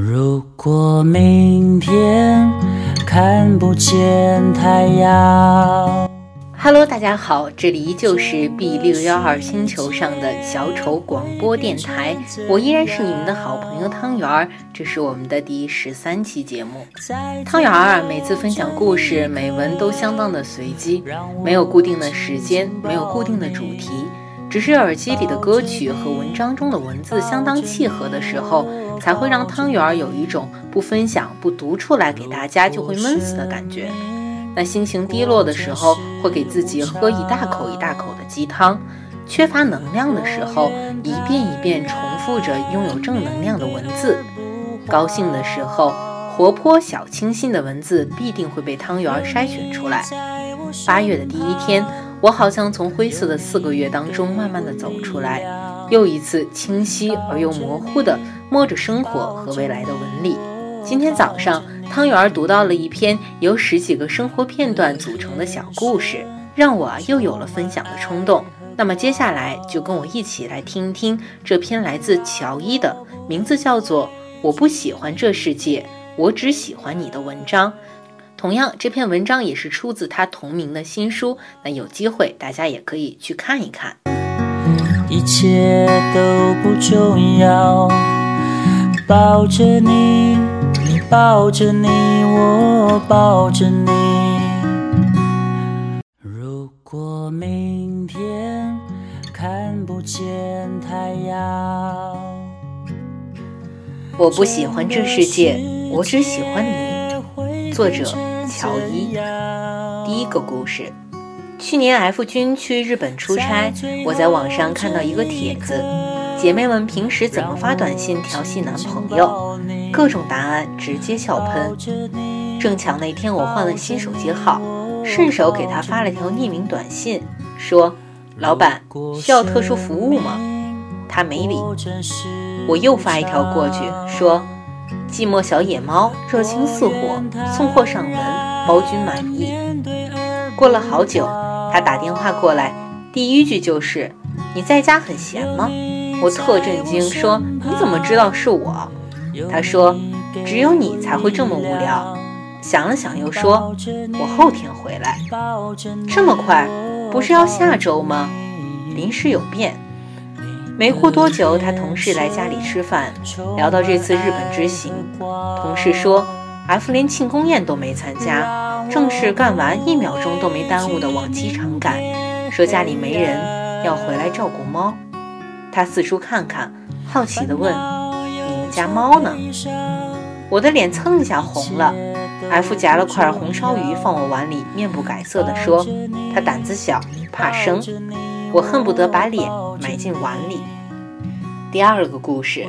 如果明天看不见太阳。Hello，大家好，这里依旧是 B 六幺二星球上的小丑广播电台，我依然是你们的好朋友汤圆儿，这是我们的第十三期节目。汤圆儿每次分享故事美文都相当的随机，没有固定的时间，没有固定的主题。只是耳机里的歌曲和文章中的文字相当契合的时候，才会让汤圆儿有一种不分享、不读出来给大家就会闷死的感觉。那心情低落的时候，会给自己喝一大口一大口的鸡汤；缺乏能量的时候，一遍一遍重复着拥有正能量的文字；高兴的时候，活泼小清新的文字必定会被汤圆筛选出来。八月的第一天。我好像从灰色的四个月当中慢慢的走出来，又一次清晰而又模糊的摸着生活和未来的纹理。今天早上，汤圆儿读到了一篇由十几个生活片段组成的小故事，让我又有了分享的冲动。那么接下来就跟我一起来听一听这篇来自乔伊的，名字叫做《我不喜欢这世界，我只喜欢你》的文章。同样，这篇文章也是出自他同名的新书。那有机会大家也可以去看一看。一切都不重要，抱着你，你抱着你，我抱着你。如果明天看不见太阳，我不喜欢这世界，我只喜欢你。作者乔伊。第一个故事：去年 F 君去日本出差，我在网上看到一个帖子，姐妹们平时怎么发短信调戏男朋友？各种答案直接笑喷。正巧那天我换了新手机号，顺手给他发了条匿名短信，说：“老板需要特殊服务吗？”他没理。我又发一条过去，说。寂寞小野猫热情似火，送货上门，包君满意。过了好久，他打电话过来，第一句就是：“你在家很闲吗？”我特震惊，说：“你怎么知道是我？”他说：“只有你才会这么无聊。”想了想，又说：“我后天回来。”这么快？不是要下周吗？临时有变。没过多久，他同事来家里吃饭，聊到这次日本之行。同事说，F 连庆功宴都没参加，正事干完一秒钟都没耽误的往机场赶。说家里没人，要回来照顾猫。他四处看看，好奇地问：“你们家猫呢？”我的脸蹭一下红了。F 夹了块红烧鱼放我碗里，面不改色地说：“他胆子小，怕生。”我恨不得把脸埋进碗里。第二个故事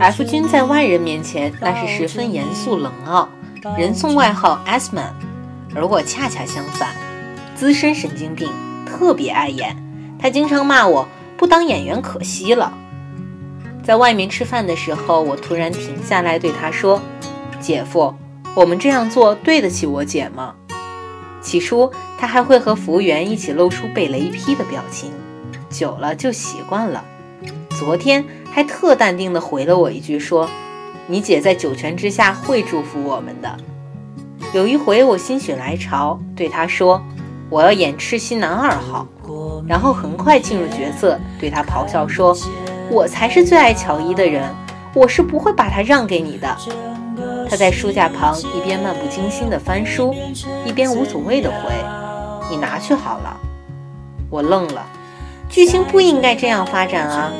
，F 君在外人面前那是十分严肃冷傲，人送外号 S-man，而我恰恰相反，资深神经病，特别爱演。他经常骂我不当演员可惜了。在外面吃饭的时候，我突然停下来对他说：“姐夫，我们这样做对得起我姐吗？”起初，他还会和服务员一起露出被雷劈的表情，久了就习惯了。昨天还特淡定地回了我一句，说：“你姐在九泉之下会祝福我们的。”有一回我心血来潮对他说：“我要演赤心男二号。”然后很快进入角色，对他咆哮说：“我才是最爱乔伊的人，我是不会把他让给你的。”他在书架旁一边漫不经心地翻书，一边无所谓地回：“你拿去好了。”我愣了，剧情不应该这样发展啊！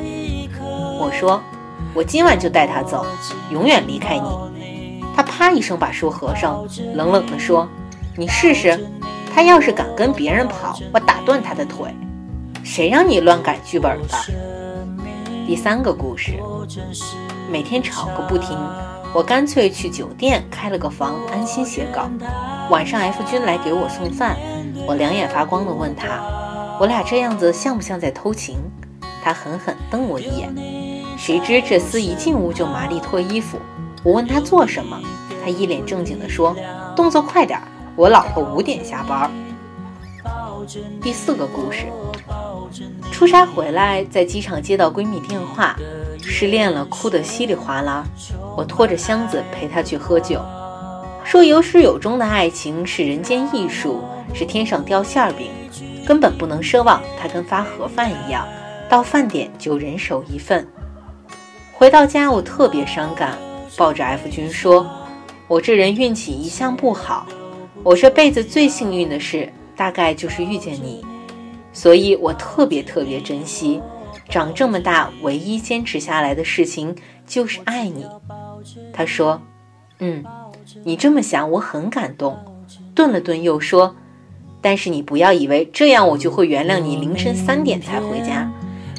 我说：“我今晚就带他走，永远离开你。”他啪一声把书合上，冷冷地说：“你试试，他要是敢跟别人跑，我打断他的腿。谁让你乱改剧本的？”第三个故事，每天吵个不停。我干脆去酒店开了个房，安心写稿。晚上 F 君来给我送饭，我两眼发光地问他：“我俩这样子像不像在偷情？”他狠狠瞪我一眼。谁知这厮一进屋就麻利脱衣服。我问他做什么，他一脸正经地说：“动作快点，我老婆五点下班。”第四个故事，出差回来，在机场接到闺蜜电话，失恋了，哭得稀里哗啦。我拖着箱子陪他去喝酒，说有始有终的爱情是人间艺术，是天上掉馅饼，根本不能奢望它跟发盒饭一样，到饭点就人手一份。回到家，我特别伤感，抱着 F 君说：“我这人运气一向不好，我这辈子最幸运的事。”大概就是遇见你，所以我特别特别珍惜。长这么大，唯一坚持下来的事情就是爱你。他说：“嗯，你这么想，我很感动。”顿了顿，又说：“但是你不要以为这样我就会原谅你凌晨三点才回家。”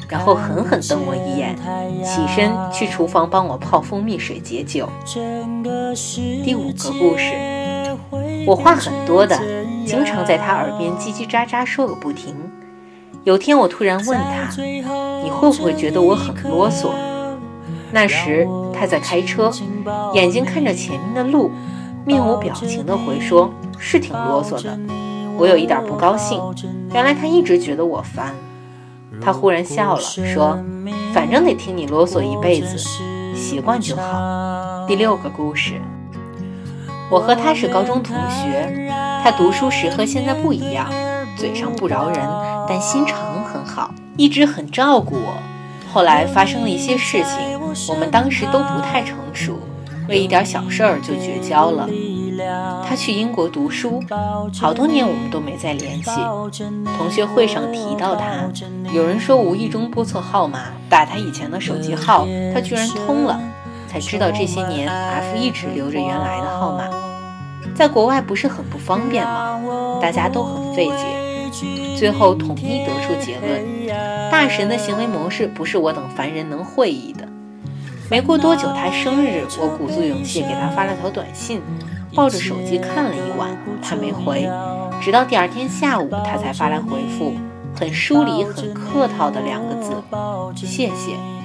然后狠狠瞪我一眼，起身去厨房帮我泡蜂蜜水解酒。第五个故事。我话很多的，经常在他耳边叽叽喳喳说个不停。有天我突然问他：“你会不会觉得我很啰嗦？”那时他在开车，眼睛看着前面的路，面无表情地回说：“是挺啰嗦的。”我有一点不高兴，原来他一直觉得我烦。他忽然笑了，说：“反正得听你啰嗦一辈子，习惯就好。”第六个故事。我和他是高中同学，他读书时和现在不一样，嘴上不饶人，但心肠很好，一直很照顾我。后来发生了一些事情，我们当时都不太成熟，为一点小事儿就绝交了。他去英国读书，好多年我们都没再联系。同学会上提到他，有人说无意中拨错号码，打他以前的手机号，他居然通了。才知道这些年，F 一直留着原来的号码，在国外不是很不方便吗？大家都很费解，最后统一得出结论：大神的行为模式不是我等凡人能会意的。没过多久，他生日，我鼓足勇气给他发了条短信，抱着手机看了一晚，他没回，直到第二天下午，他才发来回复，很疏离、很客套的两个字：谢谢。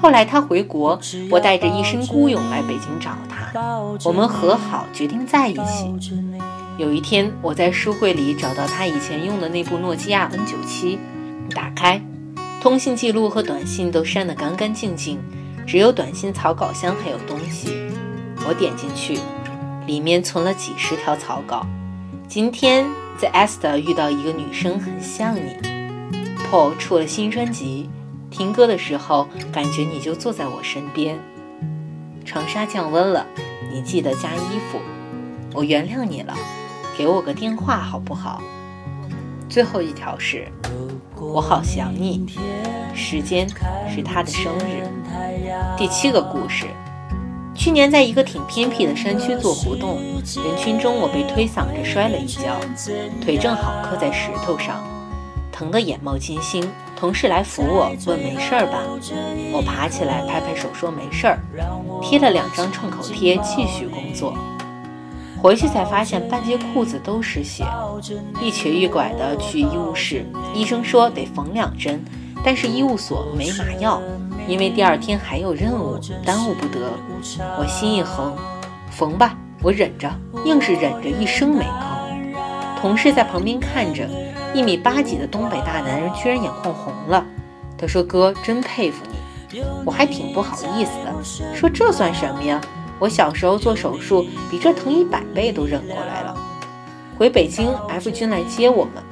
后来他回国，我带着一身孤勇来北京找他，我们和好，决定在一起。有一天，我在书柜里找到他以前用的那部诺基亚 N97，打开，通信记录和短信都删得干干净净，只有短信草稿箱还有东西。我点进去，里面存了几十条草稿。今天在 Esther 遇到一个女生，很像你。Paul 出了新专辑。听歌的时候，感觉你就坐在我身边。长沙降温了，你记得加衣服。我原谅你了，给我个电话好不好？最后一条是，我好想你。时间是他的生日。第七个故事，去年在一个挺偏僻的山区做活动，人群中我被推搡着摔了一跤，腿正好磕在石头上，疼得眼冒金星。同事来扶我，问没事儿吧？我爬起来，拍拍手说没事儿，贴了两张创口贴，继续工作。回去才发现半截裤子都是血，一瘸一拐的去医务室，医生说得缝两针，但是医务所没麻药，因为第二天还有任务，耽误不得。我心一横，缝吧，我忍着，硬是忍着，一声没吭。同事在旁边看着。一米八几的东北大男人居然眼眶红了，他说：“哥，真佩服你。”我还挺不好意思的，说：“这算什么呀？我小时候做手术比这疼一百倍都忍过来了。”回北京，F 君来接我们，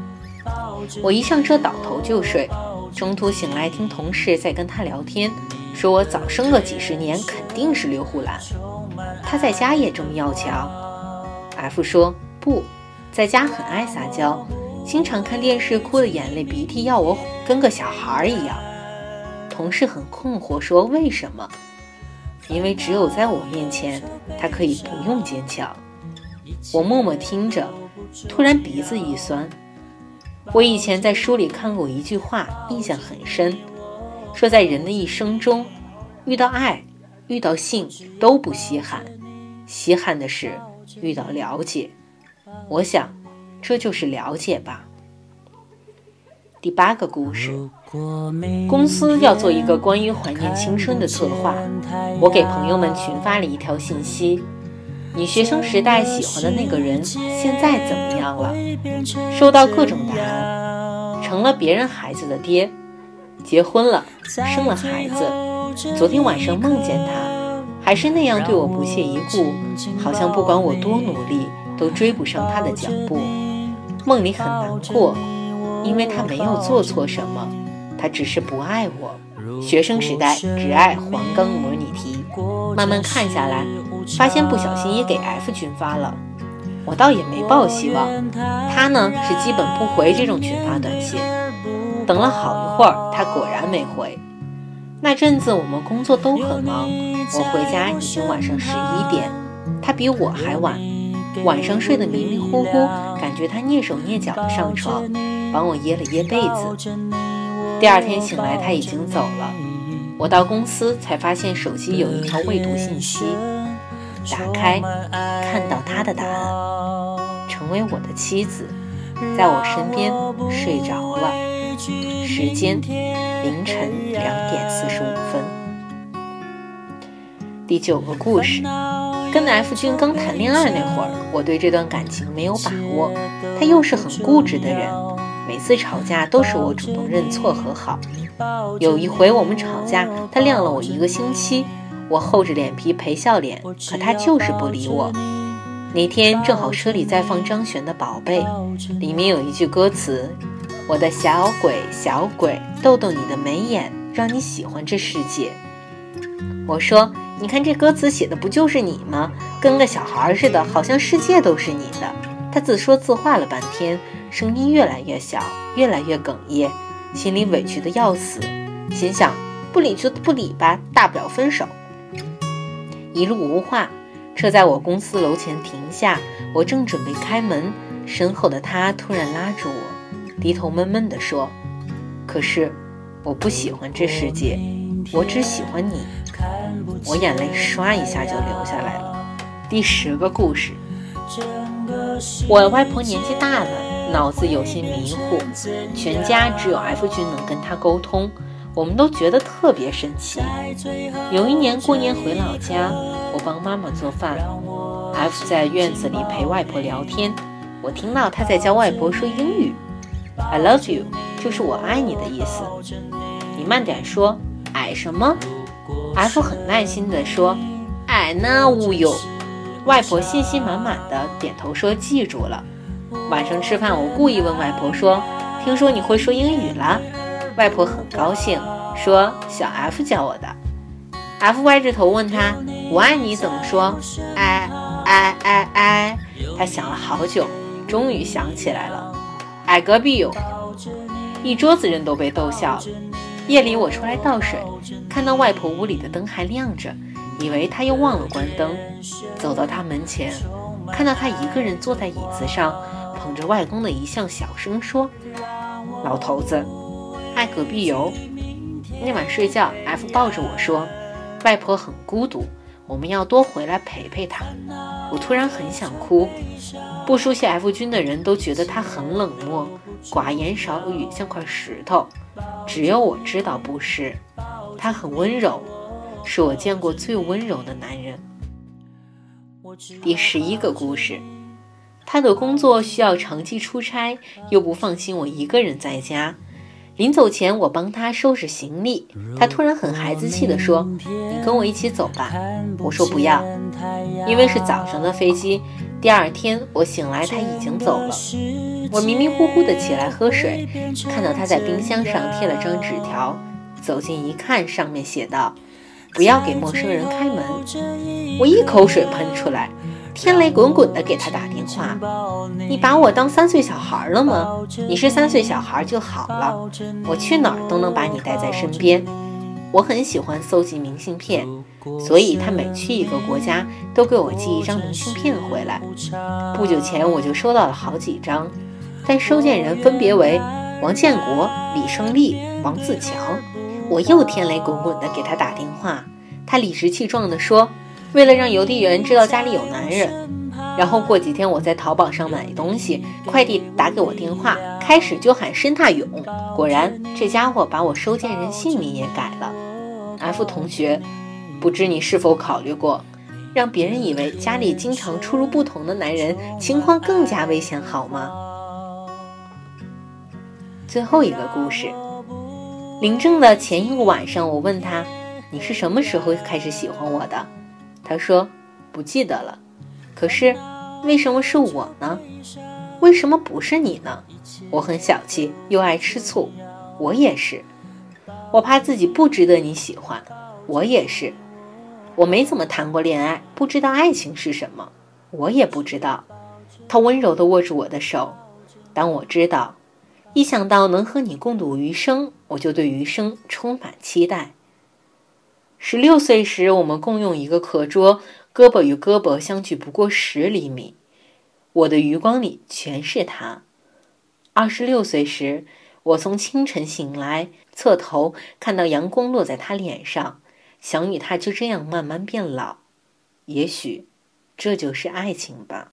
我一上车倒头就睡，中途醒来听同事在跟他聊天，说我早生个几十年肯定是刘胡兰。他在家也这么要强？F 说：“不在家很爱撒娇。”经常看电视，哭的眼泪鼻涕，要我跟个小孩一样。同事很困惑，说：“为什么？”因为只有在我面前，他可以不用坚强。我默默听着，突然鼻子一酸。我以前在书里看过一句话，印象很深，说在人的一生中，遇到爱、遇到性都不稀罕，稀罕的是遇到了解。我想。这就是了解吧。第八个故事，公司要做一个关于怀念青春的策划，我给朋友们群发了一条信息：你学生时代喜欢的那个人现在怎么样了？收到各种答案，成了别人孩子的爹，结婚了，生了孩子。昨天晚上梦见他，还是那样对我不屑一顾，好像不管我多努力都追不上他的脚步。梦里很难过，因为他没有做错什么，他只是不爱我。学生时代只爱黄冈模拟题，慢慢看下来。发现不小心也给 F 群发了，我倒也没抱希望。他呢是基本不回这种群发短信。等了好一会儿，他果然没回。那阵子我们工作都很忙，我回家已经晚上十一点，他比我还晚。晚上睡得迷迷糊糊，感觉他蹑手蹑脚的上床，帮我掖了掖被子。第二天醒来他已经走了。我到公司才发现手机有一条未读信息。打开，看到他的答案，成为我的妻子，在我身边睡着了。时间凌晨两点四十五分。第九个故事，跟 F 君刚谈恋爱那会儿，我对这段感情没有把握，他又是很固执的人，每次吵架都是我主动认错和好。有一回我们吵架，他晾了我一个星期。我厚着脸皮陪笑脸，可他就是不理我。那天正好车里在放张悬的《宝贝》，里面有一句歌词：“我的小鬼小鬼，逗逗你的眉眼，让你喜欢这世界。”我说：“你看这歌词写的不就是你吗？跟个小孩似的，好像世界都是你的。”他自说自话了半天，声音越来越小，越来越哽咽，心里委屈的要死，心想：不理就不理吧，大不了分手。一路无话，车在我公司楼前停下。我正准备开门，身后的他突然拉住我，低头闷闷地说：“可是，我不喜欢这世界，我只喜欢你。”我眼泪唰一下就流下来了。第十个故事，我外婆年纪大了，脑子有些迷糊，全家只有 F 君能跟她沟通。我们都觉得特别神奇。有一年过年回老家，我帮妈妈做饭，F 在院子里陪外婆聊天。我听到他在教外婆说英语，“I love you” 就是我爱你的意思。你慢点说，爱什么？F 很耐心地说，爱那乌有。外婆信心满满的点头说记住了。晚上吃饭，我故意问外婆说，听说你会说英语了？外婆很高兴，说：“小 F 教我的。”F 歪着头问他：“我爱你怎么说？”哎哎哎哎！他想了好久，终于想起来了：“矮隔壁有。”一桌子人都被逗笑了。夜里我出来倒水，看到外婆屋里的灯还亮着，以为她又忘了关灯。走到她门前，看到她一个人坐在椅子上，捧着外公的遗像，小声说：“老头子。”爱隔壁游。那晚睡觉，F 抱着我说：“外婆很孤独，我们要多回来陪陪她。”我突然很想哭。不熟悉 F 君的人都觉得他很冷漠、寡言少语，像块石头。只有我知道不是，他很温柔，是我见过最温柔的男人。第十一个故事，他的工作需要长期出差，又不放心我一个人在家。临走前，我帮他收拾行李，他突然很孩子气地说：“你跟我一起走吧。”我说：“不要，因为是早上的飞机。”第二天我醒来，他已经走了。我迷迷糊糊地起来喝水，看到他在冰箱上贴了张纸条，走近一看，上面写道：“不要给陌生人开门。”我一口水喷出来。天雷滚滚的给他打电话，你把我当三岁小孩了吗？你是三岁小孩就好了，我去哪儿都能把你带在身边。我很喜欢搜集明信片，所以他每去一个国家都给我寄一张明信片回来。不久前我就收到了好几张，但收件人分别为王建国、李胜利、王自强。我又天雷滚滚的给他打电话，他理直气壮地说。为了让邮递员知道家里有男人，然后过几天我在淘宝上买东西，快递打给我电话，开始就喊申大勇，果然这家伙把我收件人姓名也改了。F 同学，不知你是否考虑过，让别人以为家里经常出入不同的男人，情况更加危险，好吗？最后一个故事，领证的前一个晚上，我问他：“你是什么时候开始喜欢我的？”他说：“不记得了。”可是，为什么是我呢？为什么不是你呢？我很小气，又爱吃醋。我也是。我怕自己不值得你喜欢。我也是。我没怎么谈过恋爱，不知道爱情是什么。我也不知道。他温柔地握住我的手。当我知道，一想到能和你共度余生，我就对余生充满期待。十六岁时，我们共用一个课桌。胳膊与胳膊相距不过十厘米，我的余光里全是他。二十六岁时，我从清晨醒来，侧头看到阳光落在他脸上，想与他就这样慢慢变老。也许，这就是爱情吧。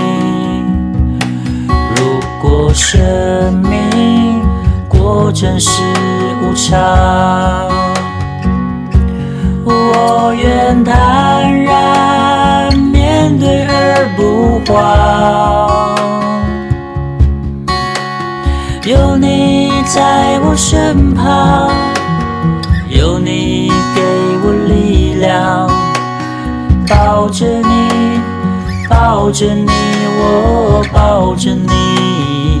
生命，过真实无常，我愿坦然面对而不慌。有你在我身旁，有你给我力量，抱着你，抱着你，我抱着你。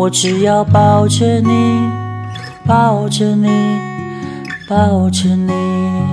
我只要抱着你，抱着你，抱着你。